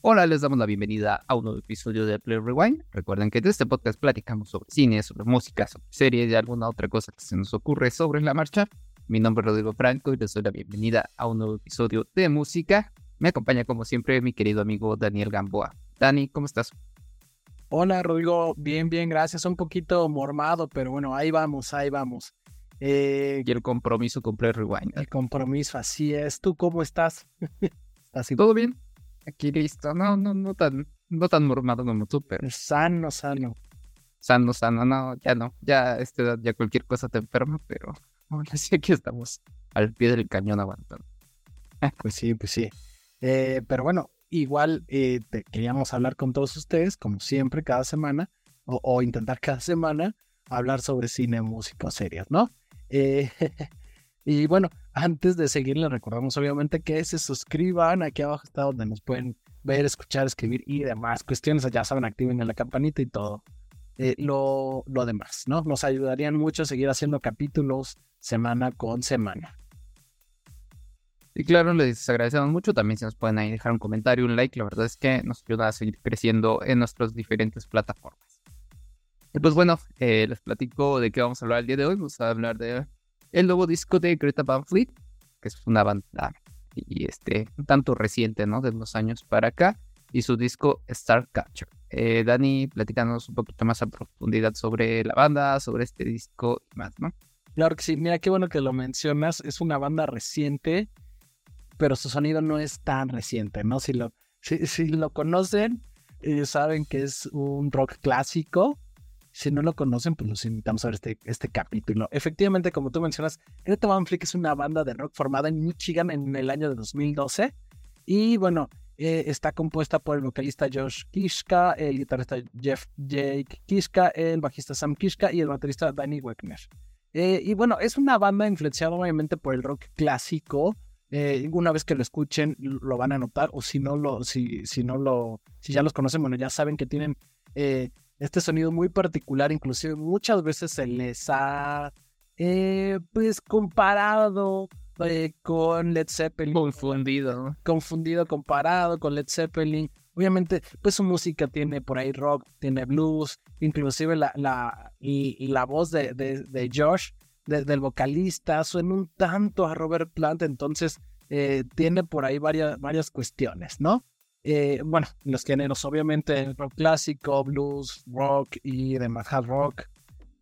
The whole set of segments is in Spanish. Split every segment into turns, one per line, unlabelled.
Hola, les damos la bienvenida a un nuevo episodio de Play Rewind. Recuerden que en este podcast platicamos sobre cine, sobre música, sobre series y alguna otra cosa que se nos ocurre sobre la marcha. Mi nombre es Rodrigo Franco y les doy la bienvenida a un nuevo episodio de música. Me acompaña como siempre mi querido amigo Daniel Gamboa. Dani, ¿cómo estás?
Hola Rodrigo, bien, bien, gracias. Un poquito mormado, pero bueno, ahí vamos, ahí vamos.
Eh, y el compromiso con Play Rewind.
El compromiso, así es. ¿Tú cómo estás?
¿Así? ¿Todo bien? Aquí listo. No, no, no tan, no tan mormado como tú, pero.
Sano, sano.
Sano, sano, no, ya no. Ya a esta edad ya cualquier cosa te enferma, pero aún así aquí estamos al pie del cañón aguantando.
pues sí, pues sí. Eh, pero bueno, igual eh, te queríamos hablar con todos ustedes, como siempre, cada semana, o, intentar cada semana hablar sobre cine, música o series, ¿no? Eh, y bueno, antes de seguir, les recordamos obviamente que se suscriban. Aquí abajo está donde nos pueden ver, escuchar, escribir y demás cuestiones. Ya saben, activen la campanita y todo. Eh, lo, lo demás, ¿no? Nos ayudarían mucho a seguir haciendo capítulos semana con semana.
Y claro, les agradecemos mucho. También si nos pueden ahí dejar un comentario, un like. La verdad es que nos ayuda a seguir creciendo en nuestras diferentes plataformas. Y pues bueno, eh, les platico de qué vamos a hablar el día de hoy. Vamos a hablar de el nuevo disco de Greta Van que es una banda y este, un tanto reciente, ¿no? De unos años para acá, y su disco Star Catcher. Eh, Dani, platícanos un poquito más a profundidad sobre la banda, sobre este disco y más, ¿no?
Claro que sí, mira qué bueno que lo mencionas, es una banda reciente, pero su sonido no es tan reciente, ¿no? Si lo, si, si lo conocen, ellos saben que es un rock clásico, si no lo conocen, pues los invitamos a ver este, este capítulo. Efectivamente, como tú mencionas, Greta Van Fleet es una banda de rock formada en Michigan en el año de 2012. Y bueno, eh, está compuesta por el vocalista Josh Kishka, el guitarrista Jeff Jake Kishka, el bajista Sam Kishka y el baterista Danny Wegner. Eh, y bueno, es una banda influenciada obviamente por el rock clásico. Eh, una vez que lo escuchen, lo van a notar, o si no lo, si, si no lo, si ya los conocen, bueno, ya saben que tienen este sonido muy particular, inclusive muchas veces se les ha eh, pues comparado eh, con Led Zeppelin.
Confundido.
Confundido, comparado con Led Zeppelin. Obviamente, pues su música tiene por ahí rock, tiene blues, inclusive la, la, y, la voz de, de, Josh, del vocalista, suena un tanto a Robert Plant, entonces eh, tiene por ahí varias, varias cuestiones, ¿no? Eh, bueno, los géneros, obviamente, rock clásico, blues, rock y demás hard rock.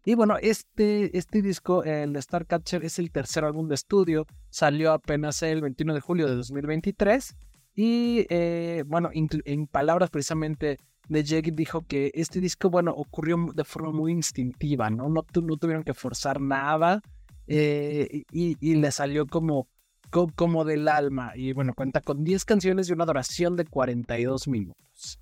Y bueno, este, este disco, el Starcatcher, es el tercer álbum de estudio. Salió apenas el 21 de julio de 2023. Y eh, bueno, en palabras precisamente de Jake dijo que este disco, bueno, ocurrió de forma muy instintiva, ¿no? No, tuvieron que forzar nada. Eh, y, y, le salió como como del alma. Y bueno, cuenta con 10 canciones y una duración de 42 minutos.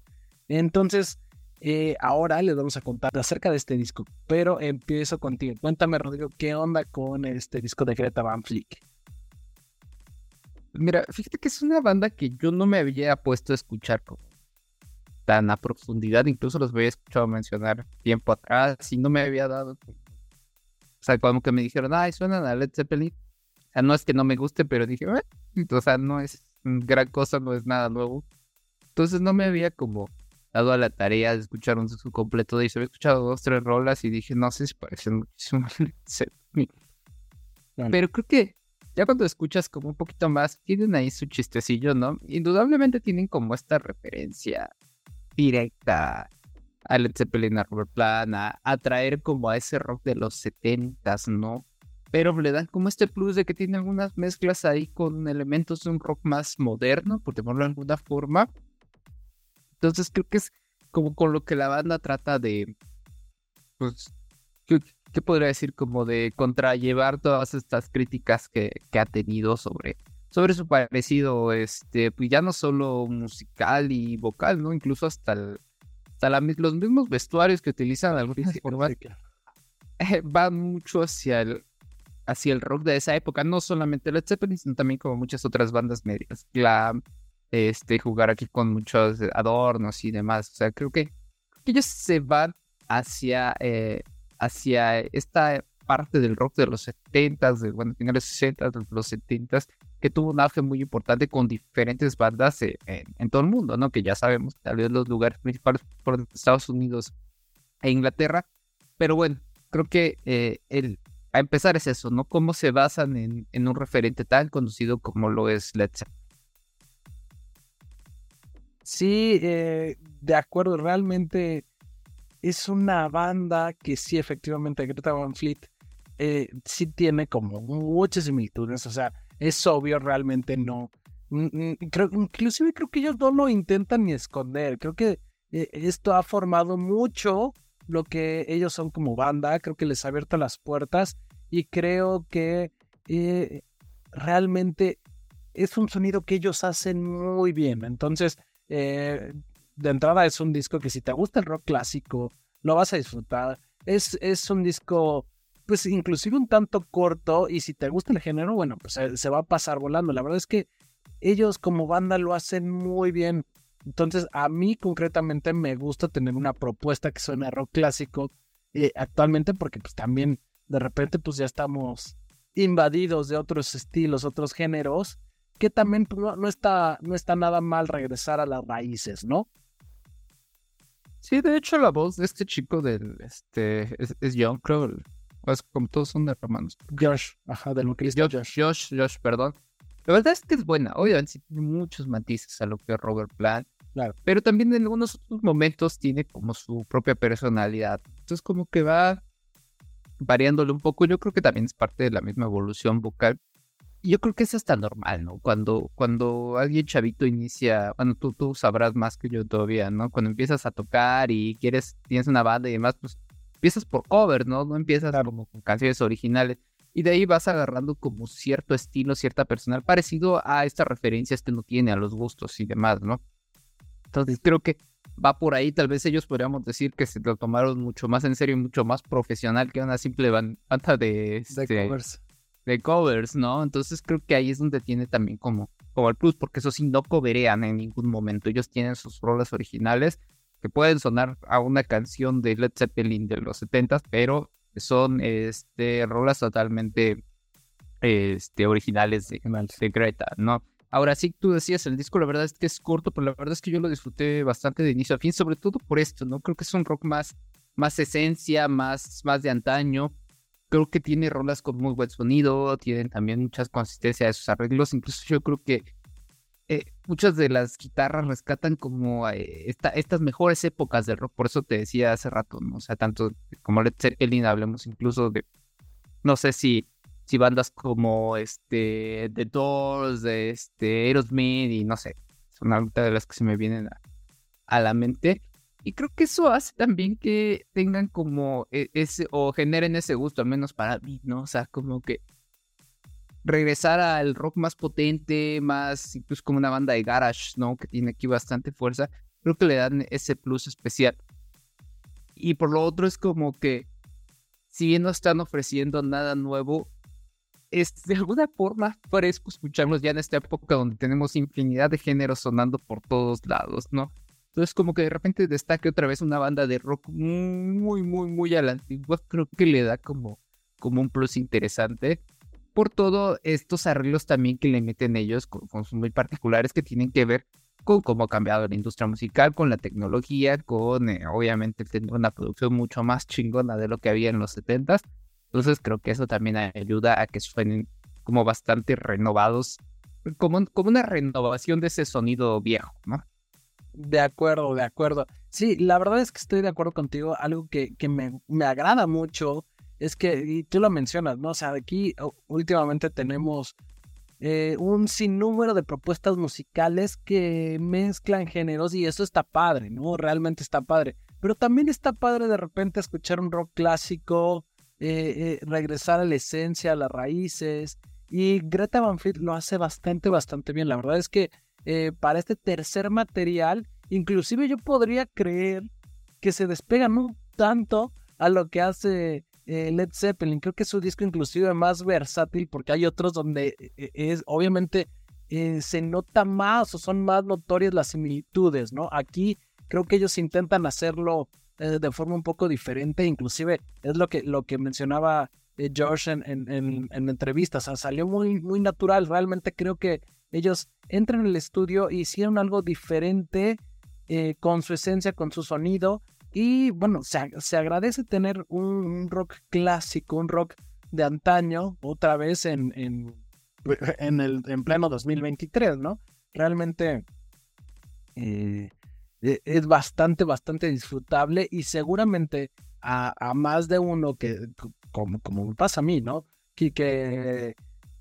Entonces, eh, ahora les vamos a contar acerca de este disco. Pero empiezo contigo. Cuéntame, Rodrigo, ¿qué onda con este disco de Greta Van Fleet?
Mira, fíjate que es una banda que yo no me había puesto a escuchar tan a profundidad. Incluso los había escuchado mencionar tiempo atrás y no me había dado. O sea, como que me dijeron, ay, suenan a Led Zeppelin sea, no es que no me guste, pero dije, o sea, no es gran cosa, no es nada nuevo. Entonces no me había como dado a la tarea de escuchar un disco completo de eso. Había escuchado dos, tres rolas y dije, no sé si parecen muchísimo Pero creo que ya cuando escuchas como un poquito más, tienen ahí su chistecillo, ¿no? Indudablemente tienen como esta referencia directa a Led Zeppelin, a Robert Plant, a, a traer como a ese rock de los setentas, ¿no? Pero le dan como este plus de que tiene algunas mezclas ahí con elementos de un rock más moderno, por llamarlo de alguna forma. Entonces creo que es como con lo que la banda trata de, pues, ¿qué, podría decir? Como de contrallevar todas estas críticas que, que ha tenido sobre, sobre su parecido, este, pues ya no solo musical y vocal, ¿no? Incluso hasta, hasta los mismos vestuarios que utilizan algunas formas. van mucho hacia el, hacia el rock de esa época, no solamente Led Zeppelin, sino también como muchas otras bandas medias, glam, este, jugar aquí con muchos adornos y demás. O sea, creo que, ellos se van hacia, eh, hacia esta parte del rock de los 70s, de, bueno, finales 60 de los 70s, que tuvo un auge muy importante con diferentes bandas en, en, todo el mundo, ¿no? Que ya sabemos, tal vez los lugares principales por Estados Unidos e Inglaterra. Pero bueno, creo que eh, el, a empezar es eso, ¿no? Cómo se basan en, un referente tan conocido como lo es Led Zeppelin.
Sí, eh, de acuerdo, realmente es una banda que sí, efectivamente, Greta Van Fleet eh, sí tiene como muchas similitudes, o sea, es obvio, realmente no. Creo, inclusive creo que ellos no lo intentan ni esconder, creo que eh, esto ha formado mucho lo que ellos son como banda, creo que les ha abierto las puertas y creo que eh, realmente es un sonido que ellos hacen muy bien. Entonces, eh, de entrada es un disco que si te gusta el rock clásico, lo vas a disfrutar. Es, es un disco, pues inclusive un tanto corto y si te gusta el género, bueno, pues se, se va a pasar volando. La verdad es que ellos como banda lo hacen muy bien. Entonces, a mí concretamente me gusta tener una propuesta que suene a rock clásico eh, actualmente porque pues también de repente pues ya estamos invadidos de otros estilos, otros géneros, que también pues, no, está, no está nada mal regresar a las raíces, ¿no?
Sí, de hecho la voz de este chico del, este, es, es John, creo, pues como todos son de hermanos.
Josh, ajá, de lo que
Josh, Josh. Josh, Josh, perdón. La verdad es que es buena, obviamente sí tiene muchos matices a lo que es Robert Plant,
Claro.
Pero también en algunos otros momentos tiene como su propia personalidad. Entonces como que va variándole un poco. Yo creo que también es parte de la misma evolución vocal. Y yo creo que es hasta normal, ¿no? Cuando, cuando alguien chavito inicia, bueno, tú, tú sabrás más que yo todavía, ¿no? Cuando empiezas a tocar y quieres, tienes una banda y demás, pues empiezas por cover, ¿no? No empiezas como con canciones originales. Y de ahí vas agarrando como cierto estilo, cierta personal, parecido a estas referencias que uno tiene, a los gustos y demás, ¿no? Entonces creo que va por ahí. Tal vez ellos podríamos decir que se lo tomaron mucho más en serio y mucho más profesional que una simple banda de, este,
covers.
de covers, ¿no? Entonces creo que ahí es donde tiene también como, como el plus, porque eso sí no coverean en ningún momento. Ellos tienen sus rolas originales que pueden sonar a una canción de Led Zeppelin de los 70 pero son este, rolas totalmente este, originales de, de Greta, ¿no? Ahora sí, tú decías, el disco la verdad es que es corto, pero la verdad es que yo lo disfruté bastante de inicio a fin, sobre todo por esto, ¿no? Creo que es un rock más, más esencia, más, más de antaño. Creo que tiene rolas con muy buen sonido, tienen también muchas consistencias de sus arreglos, incluso yo creo que eh, muchas de las guitarras rescatan como eh, estas mejores épocas del rock, por eso te decía hace rato, ¿no? O sea, tanto como Led Zeppelin, hablemos incluso de, no sé si si bandas como este The Doors, este Aerosmith y no sé, son algunas de las que se me vienen a, la mente. Y creo que eso hace también que tengan como e, ese, o generen ese gusto, al menos para mí, ¿no? O sea, como que regresar al rock más potente, más incluso como una banda de garage, ¿no? Que tiene aquí bastante fuerza, creo que le dan ese plus especial. Y por lo otro es como que, si bien no están ofreciendo nada nuevo, es de alguna forma fresco escucharlos ya en esta época donde tenemos infinidad de géneros sonando por todos lados, ¿no? Entonces como que de repente destaque otra vez una banda de rock muy, muy, muy a la antigua, creo que le da como, como un plus interesante por todos estos arreglos también que le meten ellos, con, con muy particulares que tienen que ver con cómo ha cambiado la industria musical, con la tecnología, con eh, obviamente tener una producción mucho más chingona de lo que había en los 70s entonces creo que eso también ayuda a que suenen como bastante renovados, como, como una renovación de ese sonido viejo, ¿no?
De acuerdo, de acuerdo. Sí, la verdad es que estoy de acuerdo contigo. Algo que, que me, me, agrada mucho es que, y tú lo mencionas, ¿no? O sea, aquí últimamente tenemos eh, un sinnúmero de propuestas musicales que mezclan géneros y eso está padre, ¿no? Realmente está padre. Pero también está padre de repente escuchar un rock clásico, eh, eh, regresar a la esencia, a las raíces. Y Greta Van Fleet lo hace bastante, bastante bien. La verdad es que eh, para este tercer material, inclusive yo podría creer que se despegan un tanto a lo que hace Led Zeppelin. Creo que es su disco inclusive más versátil porque hay otros donde es obviamente se nota más o son más notorias las similitudes, ¿no? Aquí creo que ellos intentan hacerlo eh, de forma un poco diferente, inclusive es lo que, lo que mencionaba eh, Josh en, en, en, entrevistas. salió muy, muy natural. Realmente creo que ellos entran en el estudio y hicieron algo diferente eh, con su esencia, con su sonido. Y bueno, se, se agradece tener un, rock clásico, un rock de antaño, otra vez en, en, en, el, en pleno 2023, ¿no? Realmente eh, e, es bastante, bastante disfrutable y seguramente a, a más de uno que, como, como me pasa a mí, ¿no? Que, que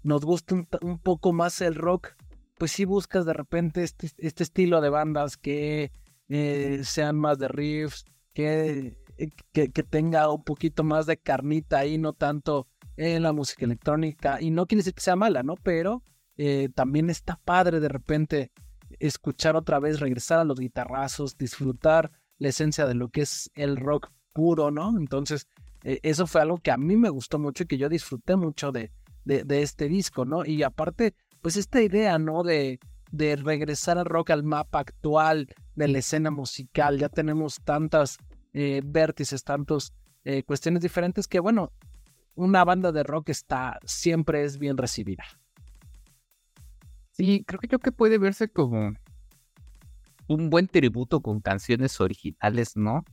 nos gusta un, poco más el rock, pues sí buscas de repente este, este estilo de bandas que eh, sean más de riffs, que, eh, que, que, tenga un poquito más de carnita ahí, no tanto en la música electrónica. Y no quiere decir que sea mala, ¿no? Pero eh, también está padre de repente escuchar otra vez, regresar a los guitarrazos, disfrutar la esencia de lo que es el rock puro, ¿no? Entonces, eh, eso fue algo que a mí me gustó mucho y que yo disfruté mucho de, de, este disco, ¿no? Y aparte, pues esta idea, ¿no? De, de regresar al rock al mapa actual de la escena musical. Ya tenemos tantas eh, vértices, tantas eh, cuestiones diferentes que, bueno, una banda de rock está, siempre es bien recibida.
Sí, creo que yo que puede verse como un buen tributo con canciones originales, ¿no?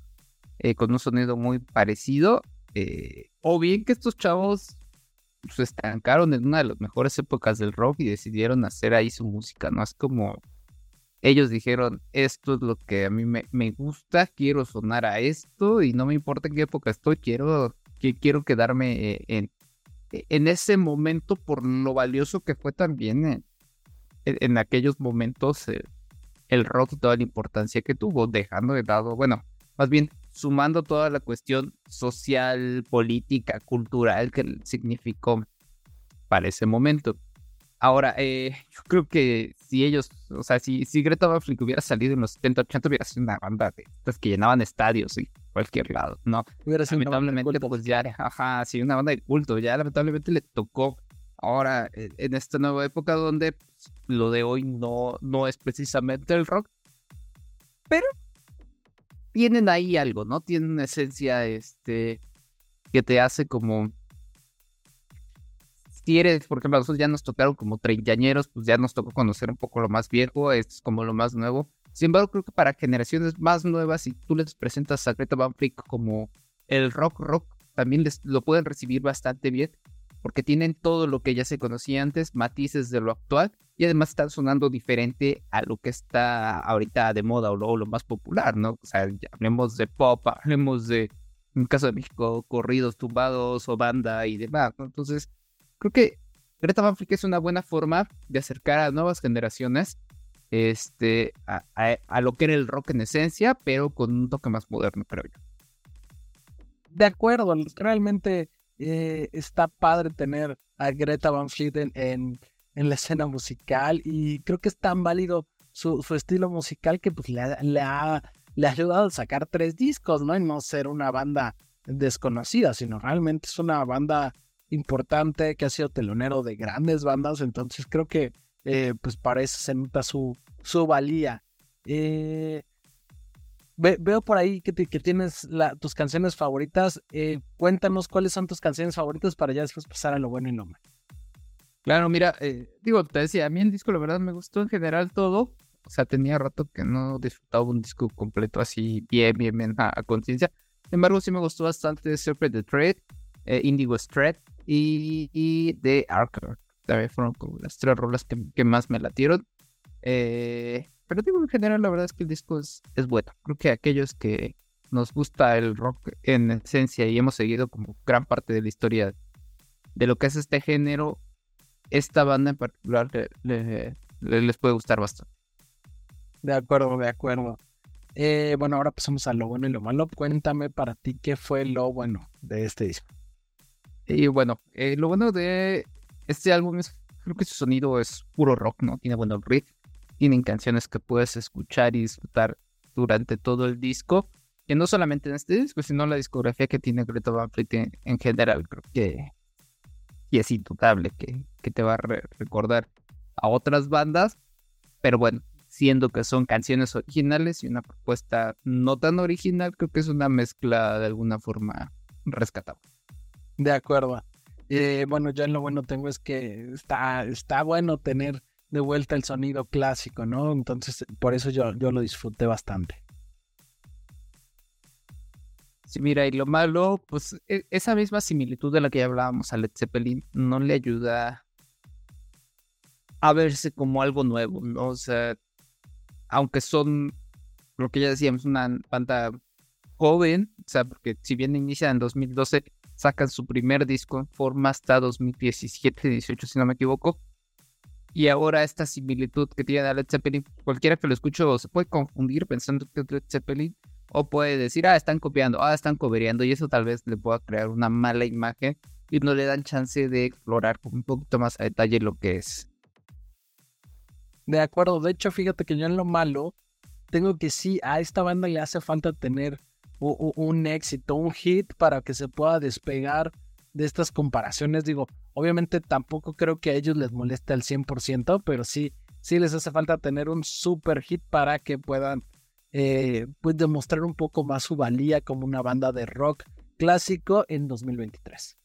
con un sonido muy parecido eh, o bien que estos chavos se estancaron en una de las mejores épocas del rock y decidieron hacer ahí su música, ¿no? Es como ellos dijeron, esto es lo que a mí me, me gusta, quiero sonar a esto y no me importa en qué época estoy, quiero, que, quiero quedarme eh, en, en ese momento por lo valioso que fue también en, en aquellos momentos eh, el rock, toda la importancia que tuvo, dejando de lado, bueno, más bien sumando toda la cuestión social, política, cultural que significó para ese momento. Ahora, eh, yo creo que si ellos, o sea, si, si Greta Van Fleet hubiera salido en los 70, 80, hubiera sido una banda de estas que llenaban estadios en cualquier lado, ¿no?
Hubiera sido
lamentablemente, pues ya, ajá, sí, una banda de culto, ya lamentablemente le tocó ahora eh, en esta nueva época donde pues, lo de hoy no, no es precisamente el rock, pero tienen ahí algo, ¿no? Tienen una esencia este, que te hace como... Si eres, por ejemplo, nosotros ya nos tocaron como treintañeros, pues ya nos tocó conocer un poco lo más viejo, esto es como lo más nuevo. Sin embargo, creo que para generaciones más nuevas, si tú les presentas a Greta Van como el rock rock, también les lo pueden recibir bastante bien porque tienen todo lo que ya se conocía antes, matices de lo actual, y además están sonando diferente a lo que está ahorita de moda o lo, más popular, ¿no? O sea, hablemos de pop, hablemos de, en el caso de México, corridos tumbados o banda y demás, ¿no? Entonces, creo que Greta Van es una buena forma de acercar a nuevas generaciones este, a, a, lo que era el rock en esencia, pero con un toque más moderno, creo yo.
De acuerdo, realmente eh, está padre tener a Greta Van Fleet en, en, la escena musical y creo que es tan válido su, estilo musical que pues le, le, ha, le ha ayudado a sacar tres discos, ¿no? Y no ser una banda desconocida, sino realmente es una banda importante que ha sido telonero de grandes bandas, entonces creo que eh, pues para eso se nota su, su valía. Eh, veo por ahí que, tienes tus canciones favoritas. Eh, cuéntanos cuáles son tus canciones favoritas para ya después pasar a lo bueno y lo malo.
Claro, mira, eh, digo, te decía, a mí el disco la verdad me gustó en general todo. O sea, tenía rato que no disfrutaba un disco completo así bien, bien, bien a, conciencia. Sin embargo, sí me gustó bastante Super the Trade, eh, Indigo y, y The Archer. También fueron como las tres rolas que, que más me latieron. Eh, pero digo, en general, la verdad es que el disco es, es bueno. Creo que aquellos que nos gusta el rock en esencia y hemos seguido como gran parte de la historia de lo que es este género, esta banda en particular les puede gustar bastante.
De acuerdo, de acuerdo. Eh, bueno, ahora pasamos a lo bueno y lo malo. Cuéntame para ti qué fue lo bueno de este disco.
Y bueno, eh, lo bueno de este álbum es, creo que su sonido es puro rock, ¿no? Tiene buenos riffs, tienen canciones que puedes escuchar y disfrutar durante todo el disco. Que no solamente en este disco, sino la discografía que tiene Greta Van Fleet en, general. Creo que es indudable que, que te va a recordar a otras bandas. Pero bueno, siendo que son canciones originales y una propuesta no tan original, creo que es una mezcla de alguna forma rescatable.
De acuerdo. Eh, bueno, ya en lo bueno tengo es que está, está bueno tener de vuelta el sonido clásico, ¿no? Entonces, por eso yo, yo lo disfruté bastante.
Sí, mira, y lo malo, pues e, esa misma similitud de la que ya hablábamos a Led Zeppelin no le ayuda a verse como algo nuevo, ¿no? O sea, aunque son, lo que ya decíamos, una banda joven, o sea, porque si bien inicia en 2012, sacan su primer disco en forma hasta 2017, 18, si no me equivoco. Y ahora esta similitud que tiene a Led Zeppelin, cualquiera que lo escuche se puede confundir pensando que es Led Zeppelin, o puede decir, ah, están copiando, ah, están cobereando, y eso tal vez le pueda crear una mala imagen y no le dan chance de explorar un poquito más a detalle lo que es.
De acuerdo, de hecho, fíjate que yo en lo malo tengo que sí, a esta banda le hace falta tener un éxito, un hit para que se pueda despegar de estas comparaciones. Digo, obviamente tampoco creo que a ellos les moleste al 100%, pero sí, sí les hace falta tener un super hit para que puedan eh, pues demostrar un poco más su valía como una banda de rock clásico en 2023.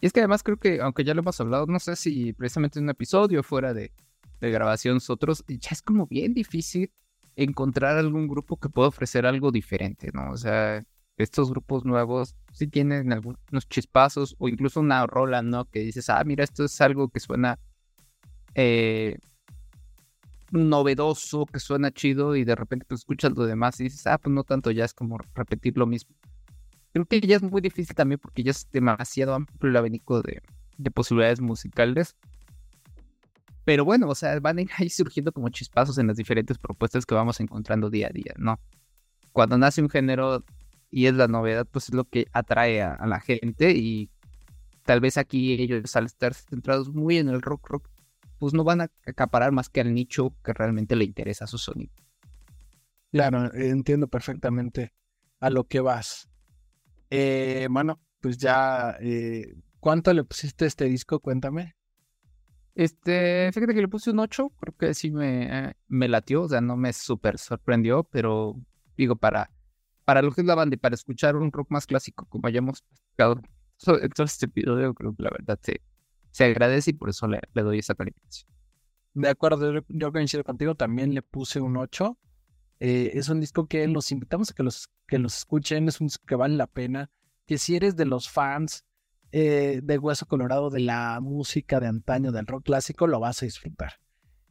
Y es que además creo que, aunque ya lo hemos hablado, no sé si precisamente en un episodio fuera de, de grabación nosotros, ya es como bien difícil encontrar algún grupo que pueda ofrecer algo diferente, ¿no? O sea, estos grupos nuevos sí tienen algunos chispazos o incluso una rola, ¿no? Que dices, ah, mira, esto es algo que suena eh, novedoso, que suena chido y de repente tú escuchas lo demás y dices, ah, pues no tanto, ya es como repetir lo mismo. Creo que ya es muy difícil también porque ya es demasiado amplio el abanico de, de posibilidades musicales. Pero bueno, o sea, van a ir ahí surgiendo como chispazos en las diferentes propuestas que vamos encontrando día a día, ¿no? Cuando nace un género y es la novedad, pues es lo que atrae a, la gente y tal vez aquí ellos al estar centrados muy en el rock rock, pues no van a acaparar más que al nicho que realmente le interesa a su sonido.
Claro, entiendo perfectamente a lo que vas. Eh, bueno, pues ya, eh, ¿cuánto le pusiste a este disco? Cuéntame.
Este, fíjate que le puse un 8, creo que sí me, me latió, o sea, no me súper sorprendió, pero digo, para para lo que es la banda y para escuchar un rock más clásico, como hayamos en todo este episodio, creo que la verdad se, se agradece y por eso le, doy esa calificación.
De acuerdo, yo coincido contigo, también le puse un 8. Eh, es un disco que los invitamos a que los, que los escuchen, es un disco que vale la pena, que si eres de los fans eh, de Hueso Colorado, de la música de antaño, del rock clásico, lo vas a disfrutar.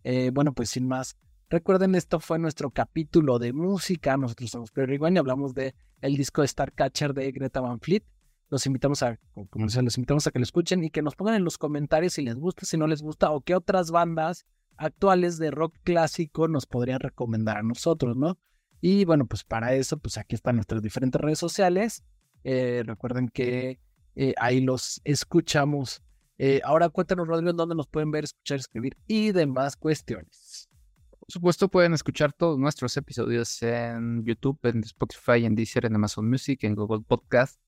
Eh, bueno, pues sin más, Recuerden, esto fue nuestro capítulo de música. Nosotros somos Perry y hablamos de el disco Starcatcher de Greta Van Fleet. Los invitamos a, como decía, los invitamos a que lo escuchen y que nos pongan en los comentarios si les gusta, si no les gusta, o qué otras bandas actuales de rock clásico nos podrían recomendar a nosotros, ¿no? Y bueno, pues para eso, pues aquí están nuestras diferentes redes sociales. Eh, recuerden que eh, ahí los escuchamos. Eh, ahora cuéntanos, Rodrigo, dónde nos pueden ver, escuchar, escribir y demás cuestiones.
Supuesto, pueden escuchar todos nuestros episodios en YouTube, en Spotify, en Deezer, en Amazon Music, en Google Podcast,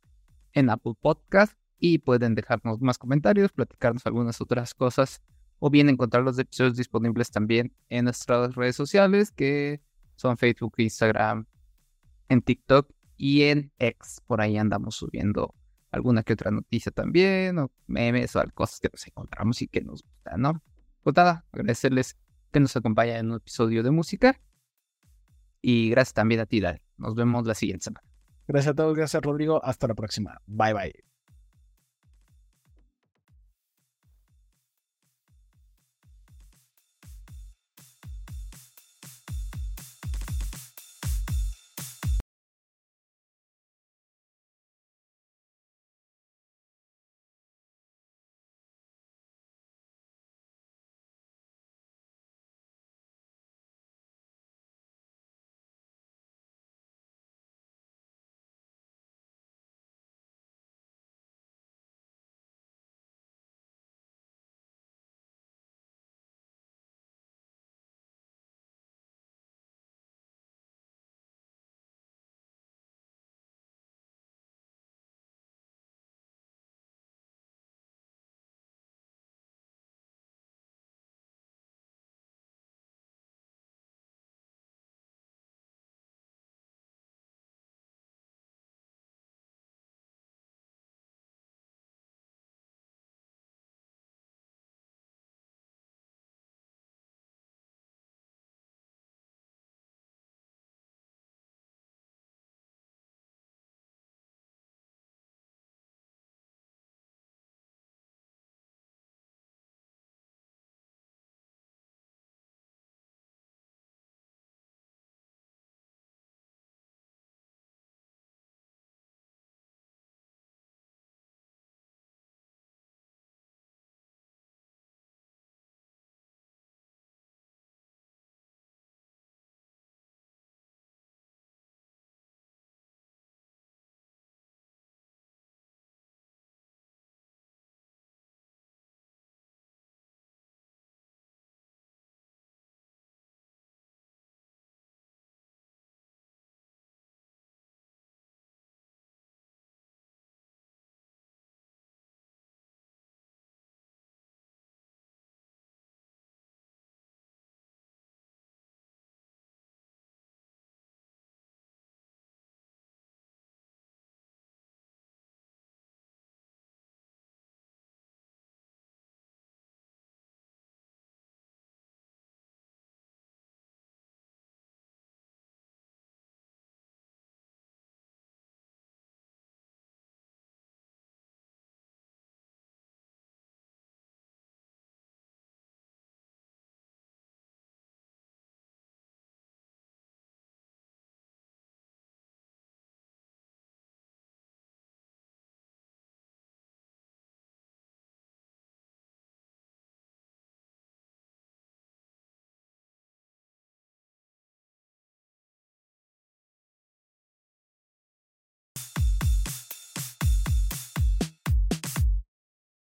en Apple Podcast y pueden dejarnos más comentarios, platicarnos algunas otras cosas o bien encontrar los episodios disponibles también en nuestras redes sociales que son Facebook, Instagram, en TikTok y en X. Por ahí andamos subiendo alguna que otra noticia también, o memes o cosas que nos encontramos y que nos gustan, ¿no? Pues nada, agradecerles que nos acompaña en un episodio de música. Y gracias también a ti, Dale. Nos vemos la siguiente semana.
Gracias a todos, gracias Rodrigo. Hasta la próxima. Bye bye.